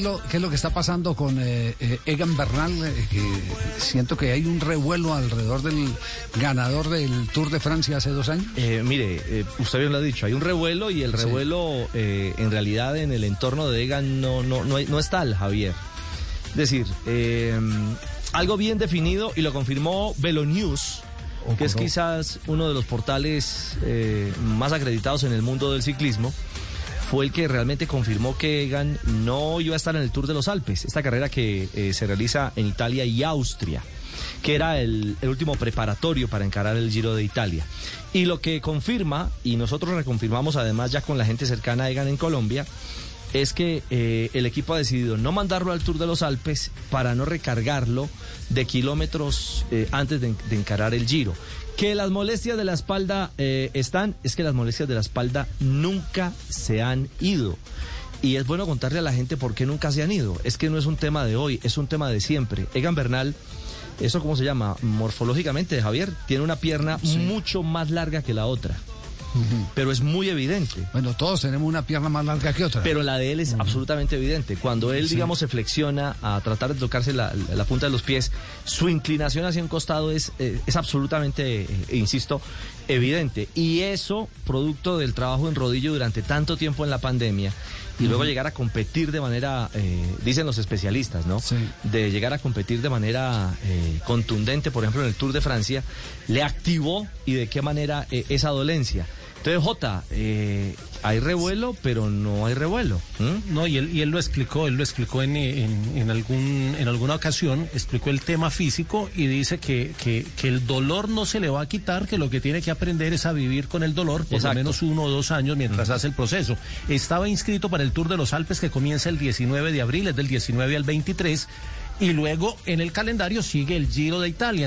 es lo, qué es lo que está pasando con eh, eh, Egan Bernal? Eh, que siento que hay un revuelo alrededor del ganador del Tour de Francia hace dos años. Mire, usted bien lo ha dicho, hay un revuelo y el revuelo en realidad en el entorno de Egan no, no, no, no está el Javier. Es decir, algo bien definido y lo confirmó Velonews, Oh, que es quizás uno de los portales eh, más acreditados en el mundo del ciclismo, fue el que realmente confirmó que Egan no iba a estar en el Tour de los Alpes, esta carrera que eh, se realiza en Italia y Austria, que era el, el último preparatorio para encarar el Giro de Italia. Y lo que confirma, y nosotros reconfirmamos además ya con la gente cercana a Egan en Colombia, es que eh, el equipo ha decidido no mandarlo al Tour de los Alpes para no recargarlo de kilómetros eh, antes de, de encarar el Giro. Que las molestias de la espalda eh, están, es que las molestias de la espalda nunca se han ido. Y es bueno contarle a la gente por qué nunca se han ido. Es que no es un tema de hoy, es un tema de siempre. Egan Bernal, ¿eso cómo se llama? Morfológicamente, Javier, tiene una pierna mucho más larga que la otra. Pero es muy evidente. Bueno, todos tenemos una pierna más larga que otra. Pero la de él es absolutamente evidente. Cuando él, digamos, se flexiona a tratar de tocarse la, la punta de los pies, su inclinación hacia un costado es, eh, es absolutamente, eh, insisto, evidente. Y eso, producto del trabajo en rodillo durante tanto tiempo en la pandemia, y luego llegar a competir de manera, eh, dicen los especialistas, ¿no? Sí. De llegar a competir de manera eh, contundente, por ejemplo, en el Tour de Francia, le activó y de qué manera eh, esa dolencia. Entonces, Jota, eh, hay revuelo, pero no hay revuelo. No, y él, y él lo explicó, él lo explicó en, en, en algún, en alguna ocasión, explicó el tema físico y dice que, que, que el dolor no se le va a quitar, que lo que tiene que aprender es a vivir con el dolor por Exacto. lo menos uno o dos años mientras hace el proceso. Estaba inscrito para el Tour de los Alpes que comienza el 19 de abril, es del 19 al 23, y luego en el calendario sigue el Giro de Italia.